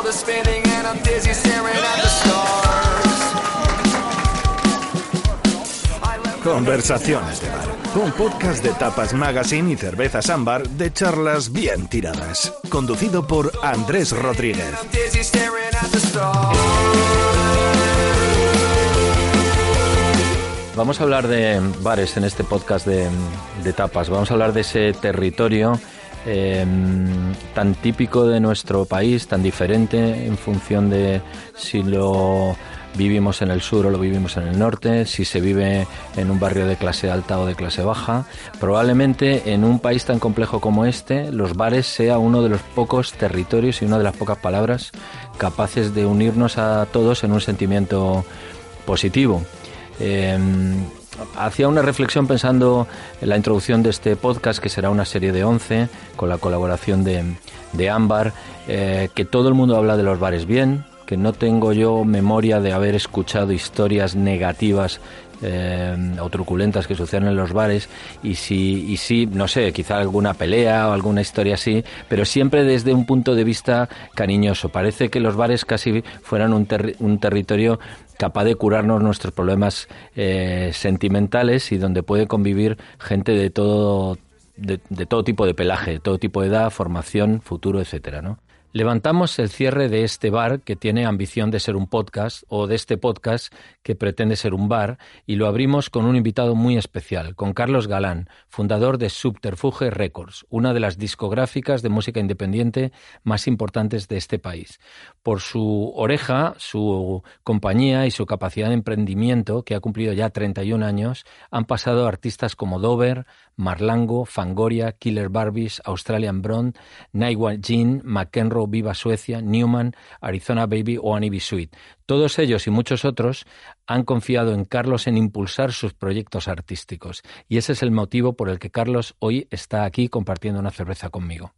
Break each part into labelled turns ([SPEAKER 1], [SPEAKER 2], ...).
[SPEAKER 1] world is spinning and I'm dizzy staring at the stars. I left
[SPEAKER 2] Conversaciones de bar. Un podcast de Tapas Magazine y Cervezas Ámbar de charlas bien tiradas. Conducido por Andrés Rodríguez.
[SPEAKER 3] Vamos a hablar de bares en este podcast de, de tapas. Vamos a hablar de ese territorio eh, tan típico de nuestro país, tan diferente en función de si lo vivimos en el sur o lo vivimos en el norte, si se vive en un barrio de clase alta o de clase baja. Probablemente en un país tan complejo como este, los bares sea uno de los pocos territorios y una de las pocas palabras capaces de unirnos a todos en un sentimiento positivo. Eh, hacía una reflexión pensando en la introducción de este podcast, que será una serie de 11, con la colaboración de, de Ámbar, eh, que todo el mundo habla de los bares bien, que no tengo yo memoria de haber escuchado historias negativas eh, o truculentas que suceden en los bares y si, y sí, no sé, quizá alguna pelea o alguna historia así, pero siempre desde un punto de vista cariñoso. Parece que los bares casi fueran un, un territorio capaz de curarnos nuestros problemas eh, sentimentales y donde puede convivir gente de todo de, de todo tipo de pelaje, de todo tipo de edad, formación, futuro, etcétera, ¿no? Levantamos el cierre de este bar que tiene ambición de ser un podcast o de este podcast que pretende ser un bar y lo abrimos con un invitado muy especial, con Carlos Galán, fundador de Subterfuge Records, una de las discográficas de música independiente más importantes de este país. Por su oreja, su compañía y su capacidad de emprendimiento, que ha cumplido ya 31 años, han pasado artistas como Dover, Marlango, Fangoria, Killer Barbies, Australian Blonde, Naiwa Jean, McEnroe, Viva Suecia, Newman, Arizona Baby o Annie Sweet. Todos ellos y muchos otros han confiado en Carlos en impulsar sus proyectos artísticos. Y ese es el motivo por el que Carlos hoy está aquí compartiendo una cerveza conmigo.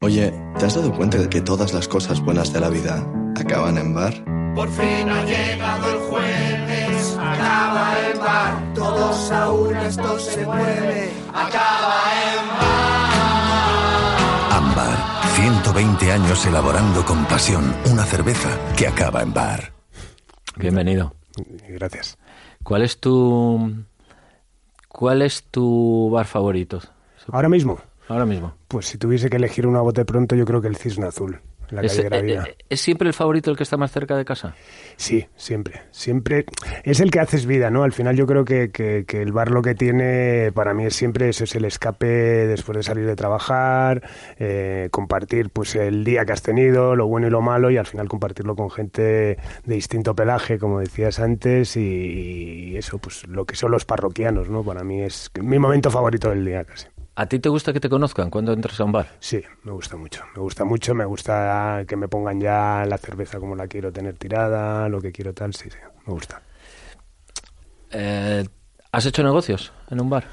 [SPEAKER 4] Oye, ¿te has dado cuenta de que todas las cosas buenas de la vida acaban en bar?
[SPEAKER 1] Por fin ha llegado el jueves, acaba el bar, todos a una esto se mueve, acaba en bar.
[SPEAKER 5] Ámbar, 120 años elaborando con pasión una cerveza que acaba en bar.
[SPEAKER 3] Bienvenido.
[SPEAKER 6] Gracias.
[SPEAKER 3] ¿Cuál es tu cuál es tu bar favorito?
[SPEAKER 6] Ahora mismo,
[SPEAKER 3] Ahora mismo.
[SPEAKER 6] pues si tuviese que elegir una bote pronto, yo creo que el cisne azul, en la
[SPEAKER 3] ¿Es,
[SPEAKER 6] calle Gravina.
[SPEAKER 3] eh, eh, ¿Es siempre el favorito el que está más cerca de casa?
[SPEAKER 6] Sí, siempre. Siempre es el que haces vida, ¿no? Al final yo creo que, que- que el bar lo que tiene para mí es siempre eso, es el escape después de salir de trabajar, eh, compartir pues el día que has tenido, lo bueno y lo malo, y al final compartirlo con gente de distinto pelaje, como decías antes, y, y eso, pues lo que son los parroquianos, ¿no? Para mí es mi momento favorito del día casi.
[SPEAKER 3] ¿A ti te gusta que te conozcan cuando entras a un bar?
[SPEAKER 6] Sí, me gusta mucho. Me gusta mucho, me gusta que me pongan ya la cerveza como la quiero tener tirada, lo que quiero tal, sí, sí, me gusta.
[SPEAKER 3] Eh, ¿Has hecho negocios en un bar?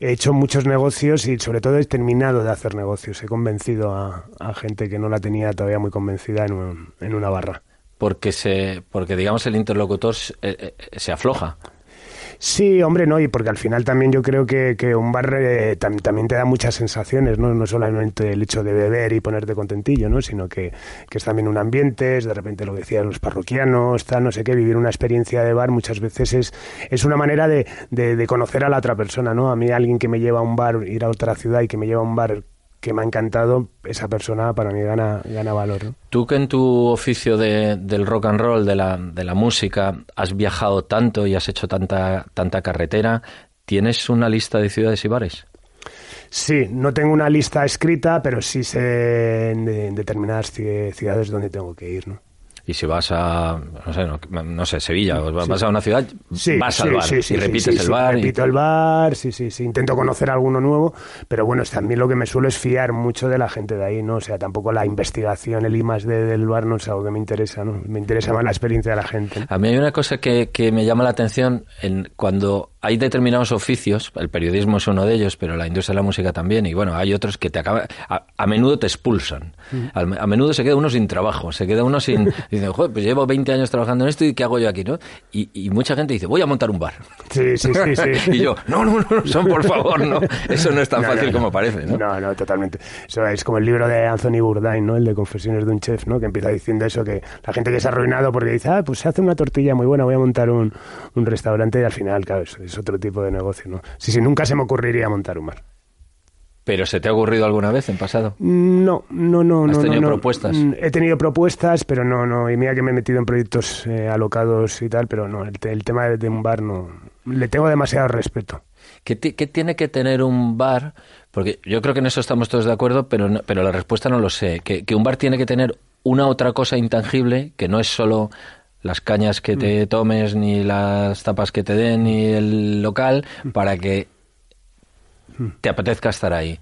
[SPEAKER 6] He hecho muchos negocios y sobre todo he terminado de hacer negocios. He convencido a, a gente que no la tenía todavía muy convencida en, un- en una barra.
[SPEAKER 3] Porque se, porque digamos el interlocutor se, eh, eh, se afloja.
[SPEAKER 6] Sí, hombre, no, y porque al final también yo creo que, que un bar eh, tam- también te da muchas sensaciones, ¿no? No solamente el hecho de beber y ponerte contentillo, ¿no? Sino que, que es también un ambiente, es de repente lo decían los parroquianos, tal, no sé qué, vivir una experiencia de bar muchas veces es, es una manera de, de, de conocer a la otra persona, ¿no? A mí alguien que me lleva a un bar, ir a otra ciudad y que me lleva a un bar que me ha encantado, esa persona para mí gana, gana valor, ¿no?
[SPEAKER 3] Tú que en tu oficio de- del rock and roll, de la, de la música, has viajado tanto y has hecho tanta, tanta carretera, ¿tienes una lista de ciudades y bares?
[SPEAKER 6] Sí, no tengo una lista escrita, pero sí sé en, en determinadas ci- ciudades donde tengo que ir, ¿no?
[SPEAKER 3] Y si vas a, no sé, no, sé Sevilla, vas a una ciudad, vas al bar y repites el bar.
[SPEAKER 6] Repito el bar, sí, sí, sí, intento conocer alguno nuevo, pero bueno, también lo que me suelo es fiar mucho de la gente de ahí, ¿no? O sea, tampoco la investigación, el I más del bar no es algo que me interesa, ¿no? Me interesa más la experiencia de la gente.
[SPEAKER 3] A mí hay una cosa que, que me llama la atención en cuando hay determinados oficios, el periodismo es uno de ellos, pero la industria de la música también, y bueno, hay otros que te acaban, a, menudo te expulsan, mm. a, menudo se queda uno sin trabajo, se queda uno sin, dice, joder, pues llevo 20 años trabajando en esto y ¿qué hago yo aquí, no? Y, mucha gente dice, voy a montar un bar.
[SPEAKER 6] Sí, sí, sí, sí.
[SPEAKER 3] y yo, no, no, no, son por favor, no, eso no es tan fácil como parece, ¿no?
[SPEAKER 6] No, no, totalmente. Eso es como el libro de Anthony Bourdain, ¿no? El de Confesiones de un chef, ¿no? Que empieza diciendo eso, que la gente que se ha arruinado porque dice, ah, pues se hace una tortilla muy buena, voy a montar un, un restaurante y al final, claro, es otro tipo de negocio. Sí, sí, nunca se me ocurriría montar un bar.
[SPEAKER 3] ¿Pero se te ha ocurrido alguna vez en pasado?
[SPEAKER 6] No, no, no.
[SPEAKER 3] ¿Has
[SPEAKER 6] tenido
[SPEAKER 3] propuestas?
[SPEAKER 6] Mm, he tenido propuestas, pero no, no. Y mira que me he metido en proyectos eh, alocados y tal, pero no, el, tema de, un bar no. Le tengo demasiado respeto.
[SPEAKER 3] ¿Qué, tiene que tener un bar? Porque yo creo que en eso estamos todos de acuerdo, pero, pero la respuesta no lo sé. Que, que un bar tiene que tener una otra cosa intangible, que no es solo las cañas que te mm. tomes, ni las tapas que te den, ni el local, mm. para que mm. Te apetezca estar ahí.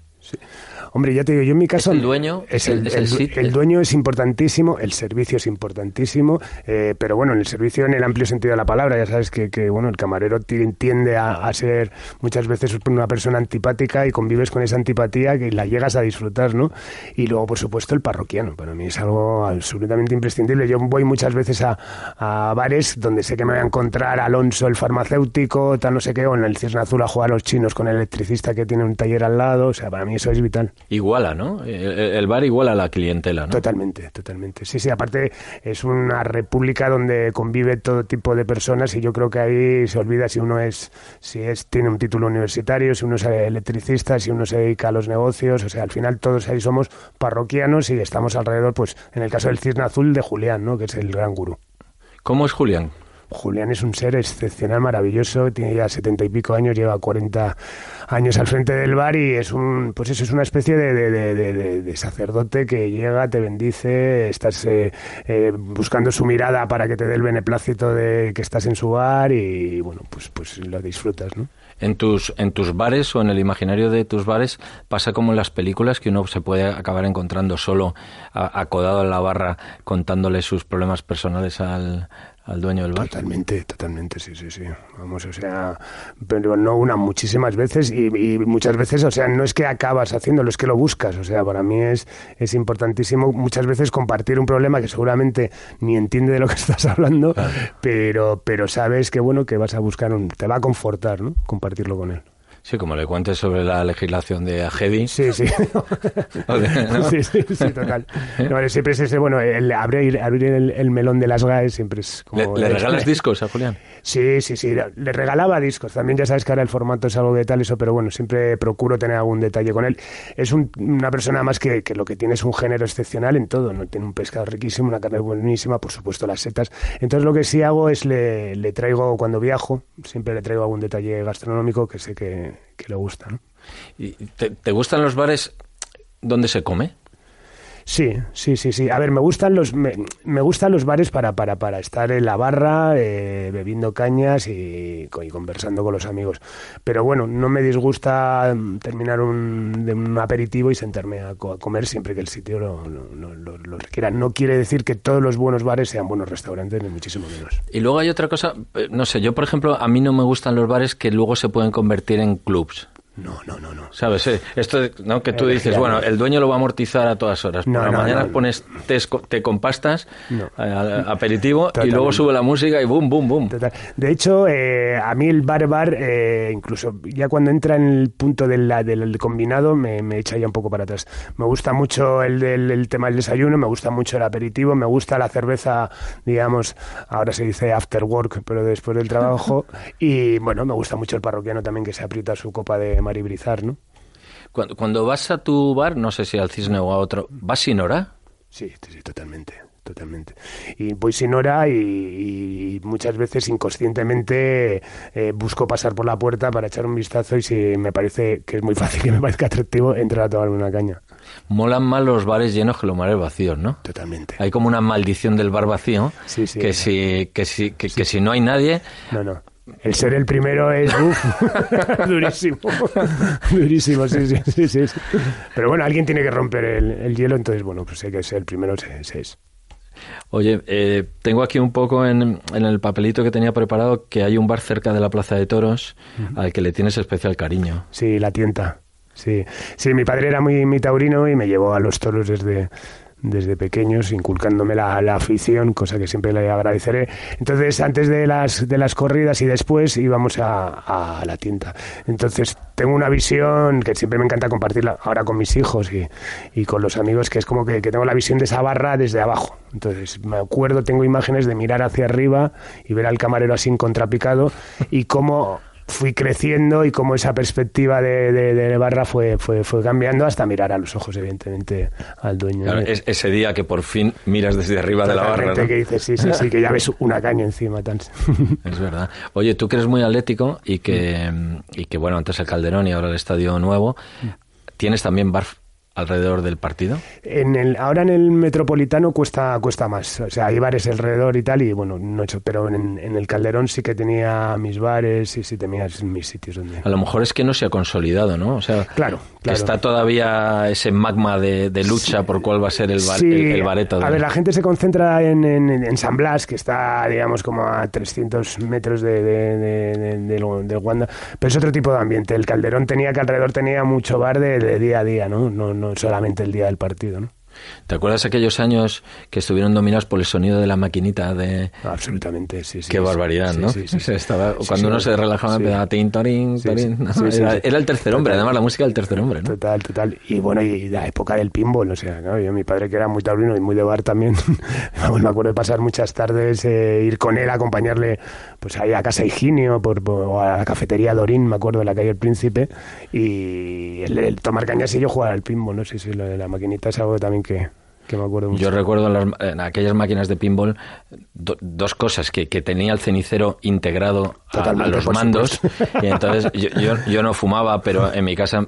[SPEAKER 6] Hombre, ya te digo, yo en mi caso...
[SPEAKER 3] el dueño?
[SPEAKER 6] Es el, el, dueño es importantísimo, el servicio es importantísimo, eh, pero bueno, en el servicio en el amplio sentido de la palabra, ya sabes que, que bueno, el camarero tiende a, ser muchas veces una persona antipática y convives con esa antipatía que la llegas a disfrutar, ¿no? Y luego, por supuesto, el parroquiano, para mí es algo absolutamente imprescindible. Yo voy muchas veces a, a bares donde sé que me voy a encontrar Alonso, el farmacéutico, tal no sé qué, o en el Cisne Azul a jugar a los chinos con el electricista que tiene un taller al lado, o sea, para mí eso es vital
[SPEAKER 3] iguala, ¿no? El, bar iguala a la clientela, ¿no?
[SPEAKER 6] Totalmente, totalmente. Sí, sí, aparte es una república donde convive todo tipo de personas y yo creo que ahí se olvida si uno es, si es, tiene un título universitario, si uno es electricista, si uno se dedica a los negocios, o sea, al final todos ahí somos parroquianos y estamos alrededor, pues, en el caso del Cisne Azul de Julián, ¿no? Que es el gran gurú.
[SPEAKER 3] ¿Cómo es Julián?
[SPEAKER 6] Julián es un ser excepcional, maravilloso, tiene ya setenta y pico años, lleva cuarenta años al frente del bar y es un, pues eso es una especie de, sacerdote que llega, te bendice, estás eh, eh, buscando su mirada para que te dé el beneplácito de que estás en su bar y bueno, pues, pues lo disfrutas, ¿no?
[SPEAKER 3] En tus, en tus bares o en el imaginario de tus bares pasa como en las películas que uno se puede acabar encontrando solo acodado en la barra contándole sus problemas personales al, al dueño del bar.
[SPEAKER 6] Totalmente, totalmente, sí, sí, sí. Vamos, o sea, pero no una, muchísimas veces y, muchas veces, o sea, no es que acabas haciéndolo, es que lo buscas. O sea, para mí es, es importantísimo muchas veces compartir un problema que seguramente ni entiende de lo que estás hablando, pero, pero sabes que, bueno, que vas a buscar un... te va a confortar, ¿no? Compartirlo con él.
[SPEAKER 3] Sí, como le cuentes sobre la legislación de Agedi.
[SPEAKER 6] Sí, sí. sí, sí, sí, total. No, siempre es ese, bueno, el abrir, abrir el, melón de las GAES siempre es como...
[SPEAKER 3] ¿Le, regalas discos a Julián?
[SPEAKER 6] Sí, sí, sí. Le regalaba discos. También ya sabes que ahora el formato es algo de tal eso, pero bueno, siempre procuro tener algún detalle con él. Es una persona más que, que, lo que tiene es un género excepcional en todo. ¿no? Tiene un pescado riquísimo, una carne buenísima, por supuesto las setas. Entonces lo que sí hago es le, le traigo, cuando viajo, siempre le traigo algún detalle gastronómico que sé que que le gusta.
[SPEAKER 3] ¿Y te, te, gustan los bares donde se come?
[SPEAKER 6] Sí, sí, sí, sí. A ver, me gustan los, me, gustan los bares para, para, para estar en la barra, eh, bebiendo cañas y, conversando con los amigos. Pero bueno, no me disgusta mm, terminar un, de un aperitivo y sentarme a, comer siempre que el sitio lo, lo, requiera. No quiere decir que todos los buenos bares sean buenos restaurantes, ni muchísimo menos.
[SPEAKER 3] Y luego hay otra cosa, eh, no sé, yo por ejemplo, a mí no me gustan los bares que luego se pueden convertir en clubs.
[SPEAKER 6] No, no, no, no.
[SPEAKER 3] ¿Sabes? Esto ¿no? que tú dices, bueno, el dueño lo va a amortizar a todas horas. Por la mañana pones té, con pastas, aperitivo, y luego sube la música y boom, boom, boom.
[SPEAKER 6] De hecho, eh, a mí el bar bar, eh, incluso ya cuando entra en el punto del, del combinado, me, echa ya un poco para atrás. Me gusta mucho el, del tema del desayuno, me gusta mucho el aperitivo, me gusta la cerveza, digamos, ahora se dice after work, pero después del trabajo. y bueno, me gusta mucho el parroquiano también que se aprieta su copa de maribrizar, ¿no?
[SPEAKER 3] Cuando, cuando vas a tu bar, no sé si al Cisne o a otro, ¿vas sin hora?
[SPEAKER 6] Sí, sí, totalmente totalmente. Y voy sin hora y, muchas veces inconscientemente eh, busco pasar por la puerta para echar un vistazo y si me parece que es muy fácil, que me parezca atractivo, entrar a tomarme una caña.
[SPEAKER 3] Molan más los bares llenos que los bares vacíos, ¿no?
[SPEAKER 6] Totalmente.
[SPEAKER 3] Hay como una maldición del bar vacío
[SPEAKER 6] Sí, sí,
[SPEAKER 3] que, si, que, si, que, que si no hay nadie,
[SPEAKER 6] No, no. El ser el primero es uf, durísimo. durísimo, sí, sí, sí, sí. Pero bueno, alguien tiene que romper el, el hielo, entonces, bueno, pues hay que ser el primero, se, es.
[SPEAKER 3] Oye, eh, tengo aquí un poco en, en el papelito que tenía preparado que hay un bar cerca de la Plaza de Toros al que le tienes especial cariño.
[SPEAKER 6] Sí, la tienta. Sí, sí, mi padre era muy, muy taurino y me llevó a los toros desde, desde pequeños, inculcándome la, la afición, cosa que siempre le agradeceré. Entonces, antes de las, de las corridas y después íbamos a, a la tienda. Entonces, tengo una visión que siempre me encanta compartirla ahora con mis hijos y, y con los amigos, que es como que, que tengo la visión de esa barra desde abajo. Entonces, me acuerdo, tengo imágenes de mirar hacia arriba y ver al camarero así en contrapicado y cómo fui creciendo y cómo esa perspectiva de, de, de barra fue, fue, fue cambiando hasta mirar a los ojos, evidentemente, al dueño.
[SPEAKER 3] Claro, es ese día que por fin miras desde arriba de la barra. ¿no?
[SPEAKER 6] que dices, sí, sí, sí, que ya ves una caña encima. Tan...
[SPEAKER 3] Es verdad. Oye, tú que eres muy atlético y que, y que bueno, antes el Calderón y ahora el Estadio Nuevo, ¿tienes también bar alrededor del partido?
[SPEAKER 6] En el, ahora en el Metropolitano cuesta cuesta más. O sea, hay bares alrededor y tal, y bueno, no he hecho, pero en, en el Calderón sí que tenía mis bares y sí tenía mis sitios donde...
[SPEAKER 3] A lo mejor es que no se ha consolidado, ¿no? O sea,
[SPEAKER 6] Claro, claro.
[SPEAKER 3] está todavía ese magma de, de lucha por cuál va a ser el, bar-
[SPEAKER 6] Sí,
[SPEAKER 3] el, el bareto. de-
[SPEAKER 6] A ver, la gente se concentra en, en- en San Blas, que está, digamos, como a 300 metros de, de, Wanda, pero es otro tipo de ambiente. El Calderón tenía que alrededor tenía mucho bar de, de día a día, ¿no? No, no solamente el día del partido, ¿no?
[SPEAKER 3] ¿Te acuerdas aquellos años que estuvieron dominados por el sonido de la maquinita de...
[SPEAKER 6] Absolutamente, sí, sí.
[SPEAKER 3] Qué
[SPEAKER 6] sí.
[SPEAKER 3] barbaridad,
[SPEAKER 6] Sí,
[SPEAKER 3] ¿no?
[SPEAKER 6] sí.
[SPEAKER 3] Estaba- cuando uno se relajaba, empezaba tin, torín,
[SPEAKER 6] sí,
[SPEAKER 3] ¿no? era, el tercer hombre,
[SPEAKER 6] Total.
[SPEAKER 3] además la música del tercer hombre, ¿no?
[SPEAKER 6] Total, total. Y bueno, y la época del pinball, o sea, claro, yo, mi padre que era muy taurino y muy de bar también, vamos, me acuerdo de pasar muchas tardes, eh, ir con él, acompañarle pues ahí a Casa Higinio por, por- o a la cafetería Dorín, me acuerdo, en la calle El Príncipe, y el, el tomar cañas y yo jugar al pinball, no sé si lo de la maquinita es algo también que, que me acuerdo mucho.
[SPEAKER 3] Yo recuerdo en, las- en aquellas máquinas de pinball do- dos cosas, que, que tenía el cenicero integrado a- los mandos, y entonces yo, yo, yo no fumaba, pero en mi casa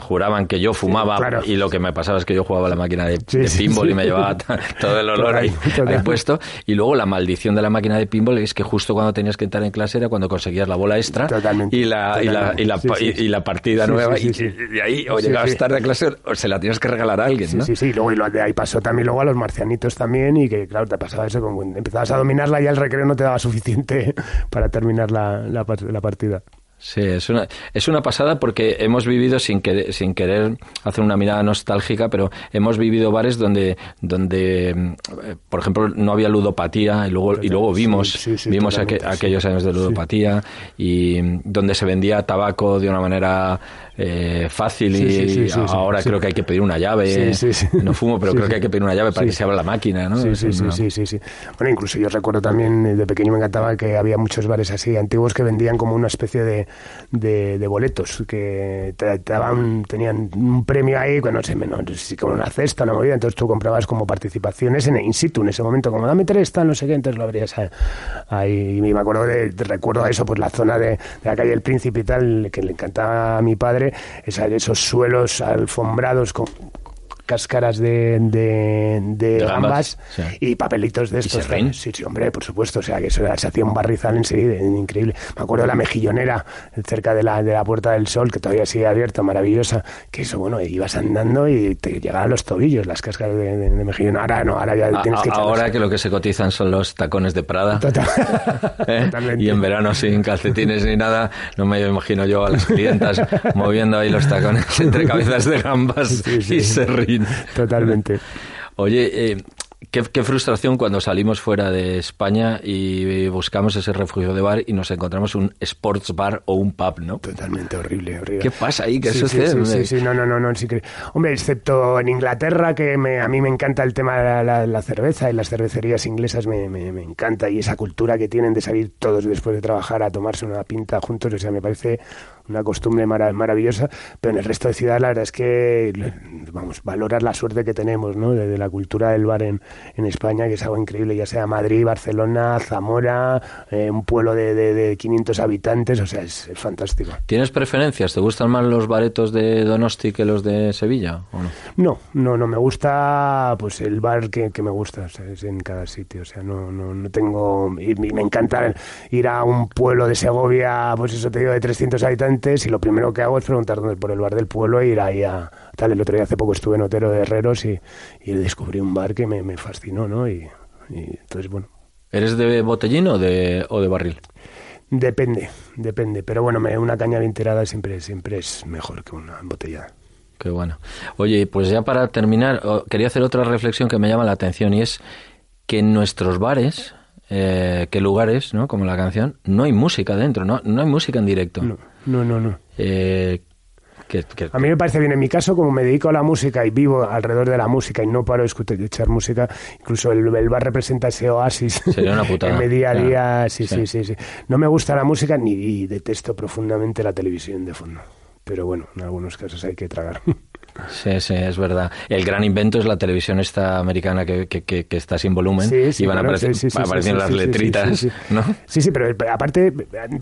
[SPEAKER 3] juraban que yo fumaba
[SPEAKER 6] claro.
[SPEAKER 3] y lo que me pasaba es que yo jugaba la máquina de,
[SPEAKER 6] Sí,
[SPEAKER 3] de
[SPEAKER 6] sí,
[SPEAKER 3] pinball
[SPEAKER 6] sí.
[SPEAKER 3] y me llevaba todo el olor ahí, ahí puesto y luego la maldición de la máquina de pinball es que justo cuando tenías que entrar en clase era cuando conseguías la bola extra
[SPEAKER 6] Totalmente,
[SPEAKER 3] y la, y la, y la, y- y partida nueva y, de ahí o llegabas tarde a clase o se la tienes que regalar a alguien
[SPEAKER 6] Sí,
[SPEAKER 3] ¿no?
[SPEAKER 6] sí, sí. Luego y lo de ahí pasó también luego a los marcianitos también y que, claro, te pasaba eso, como empezabas a dominarla y al recreo no te daba suficiente para terminar la, la partida.
[SPEAKER 3] Sí, es una, es una pasada porque hemos vivido sin querer, sin querer hacer una mirada nostálgica, pero hemos vivido bares donde, donde mm, por ejemplo, no había ludopatía y luego, y luego vimos,
[SPEAKER 6] Sí, sí, sí,
[SPEAKER 3] vimos aqu- aquellos años de ludopatía y mm, donde se vendía tabaco de una manera eh, fácil y ahora creo que hay que pedir una llave. No fumo, pero creo que hay que pedir una llave para que se abra la máquina, ¿no?
[SPEAKER 6] Sí, sí,
[SPEAKER 3] una-
[SPEAKER 6] sí, sí, sí. Bueno, incluso yo recuerdo también, eh, de pequeño me encantaba que había muchos bares así antiguos que vendían como una especie de, de, boletos, que daban, tenían un premio ahí, bueno, no sé, menos, sí, como una cesta, una movida, entonces tú comprabas como participaciones en in situ en ese momento, como dame tres, tal, no sé qué, entonces lo abrías ahí. Y me acuerdo de, recuerdo eso, pues la zona de, de la calle El Príncipe y tal, que le encantaba a mi padre, esa- esos suelos alfombrados con cáscaras de, de, de
[SPEAKER 3] De
[SPEAKER 6] gambas,
[SPEAKER 3] sí.
[SPEAKER 6] y papelitos de estos.
[SPEAKER 3] serrín?
[SPEAKER 6] Sí, sí, hombre, por supuesto. O sea, que eso era- se hacía un barrizal enseguida, increíble. Me acuerdo de la mejillonera cerca de la, de la Puerta del Sol, que todavía sigue abierta, maravillosa. Que eso, bueno, ibas andando y te llegaban a los tobillos las cáscaras de, de, mejillón. Ahora no, ahora ya
[SPEAKER 3] A-
[SPEAKER 6] tienes que echarlas.
[SPEAKER 3] ahora que lo que se cotizan son los tacones de Prada.
[SPEAKER 6] Total-
[SPEAKER 3] ¿eh?
[SPEAKER 6] Totalmente.
[SPEAKER 3] Y en verano sin calcetines ni nada, no me imagino yo a las clientas moviendo ahí los tacones entre cabezas de gambas
[SPEAKER 6] Sí,
[SPEAKER 3] y serrín.
[SPEAKER 6] Totalmente.
[SPEAKER 3] Oye, eh, qué, qué frustración cuando salimos fuera de España y buscamos ese refugio de bar y nos encontramos un sports bar o un pub, ¿no?
[SPEAKER 6] Totalmente horrible, horrible.
[SPEAKER 3] ¿Qué pasa ahí? ¿Qué
[SPEAKER 6] sí,
[SPEAKER 3] sucede?
[SPEAKER 6] Sí, sí, sí, sí, no, no, no, Hombre, excepto en Inglaterra, que me, a mí me encanta el tema de la, la- la cerveza y las cervecerías inglesas me, me, me encanta y esa cultura que tienen de salir todos después de trabajar a tomarse una pinta juntos, o sea, me parece una costumbre mara- maravillosa, pero en el resto de ciudades la verdad es que, vamos, valorar la suerte que tenemos, ¿no? De, de la cultura del bar en, en España, que es algo increíble, ya sea Madrid, Barcelona, Zamora, eh, un pueblo de, de, de, 500 habitantes, o sea, es, es, fantástico.
[SPEAKER 3] ¿Tienes preferencias? ¿Te gustan más los baretos de Donosti que los de Sevilla o no?
[SPEAKER 6] No, no, no, me gusta pues el bar que, que me gusta, o sea, es en cada sitio, o sea, no, no, no tengo... Y, y me encanta ir a un pueblo de Segovia, pues eso te digo, de 300 habitantes y lo primero que hago es preguntar dónde por el bar del pueblo e ir ahí a tal. El otro día hace poco estuve en Otero de Herreros y, y descubrí un bar que me, me fascinó, ¿no? Y, y, entonces, bueno.
[SPEAKER 3] ¿Eres de botellín o de, o de barril?
[SPEAKER 6] Depende, depende. Pero bueno, me, una caña bien tirada siempre, siempre es mejor que una embotellada.
[SPEAKER 3] Qué bueno. Oye, pues ya para terminar, quería hacer otra reflexión que me llama la atención y es que en nuestros bares, eh, que lugares, ¿no? Como la canción, no hay música dentro, ¿no? No hay música en directo.
[SPEAKER 6] No, no, no. no.
[SPEAKER 3] Eh, que, que,
[SPEAKER 6] a mí me parece bien. En mi caso, como me dedico a la música y vivo alrededor de la música y no paro de escuchar música, incluso el, el bar representa ese oasis
[SPEAKER 3] Sería una putada.
[SPEAKER 6] en mi día a día. Sí, sí, sí, sí, No me gusta la música ni y detesto profundamente la televisión de fondo. Pero bueno, en algunos casos hay que tragar.
[SPEAKER 3] Sí, sí, es verdad. El gran invento es la televisión esta americana que, que, que, que está sin volumen
[SPEAKER 6] sí, sí,
[SPEAKER 3] y van apareci
[SPEAKER 6] sí,
[SPEAKER 3] apareciendo las letritas, ¿no?
[SPEAKER 6] Sí, sí, pero aparte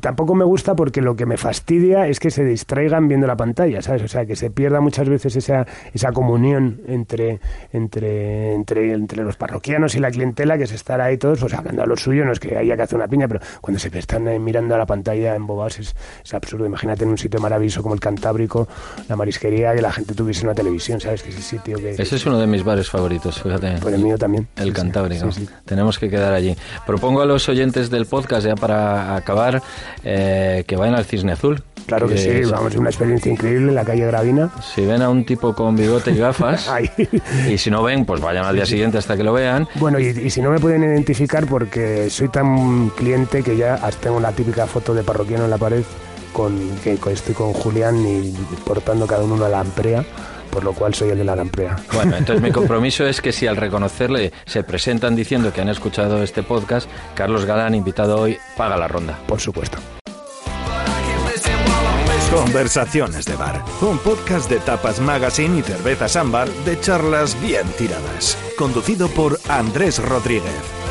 [SPEAKER 6] tampoco me gusta porque lo que me fastidia es que se distraigan viendo la pantalla, ¿sabes? O sea, que se pierda muchas veces esa, esa comunión entre, entre, entre, entre los parroquianos y la clientela, que es estar ahí todos pues hablando a lo suyo, no es que haya que hacer una piña, pero cuando se están eh, mirando a la pantalla embobados es, es absurdo. Imagínate en un sitio maravilloso como el Cantábrico, la marisquería, que la gente tuviese una televisión, ¿sabes? Que ese sitio que...
[SPEAKER 3] Ese es uno de mis bares favoritos, fíjate.
[SPEAKER 6] Pues el mío también.
[SPEAKER 3] El
[SPEAKER 6] sí,
[SPEAKER 3] Cantábrico.
[SPEAKER 6] Sí, sí.
[SPEAKER 3] Tenemos que quedar allí. Propongo a los oyentes del podcast, ya para acabar, eh, que vayan al Cisne Azul.
[SPEAKER 6] Claro que, que sí, vamos, una experiencia increíble en la calle Gravina.
[SPEAKER 3] Si ven a un tipo con bigote y gafas, y si no ven, pues vayan al día siguiente hasta que lo vean.
[SPEAKER 6] Bueno, y, y, si no me pueden identificar, porque soy tan cliente que ya tengo la típica foto de parroquiano en la pared, con que estoy con Julián y portando cada uno una lamprea por lo cual soy el de la lamprea.
[SPEAKER 3] Bueno, entonces mi compromiso es que si al reconocerle se presentan diciendo que han escuchado este podcast, Carlos Galán, invitado hoy, paga la ronda.
[SPEAKER 6] Por supuesto.
[SPEAKER 2] Conversaciones de Bar, un podcast de Tapas Magazine y Cervezas Ámbar de charlas bien tiradas, conducido por Andrés Rodríguez.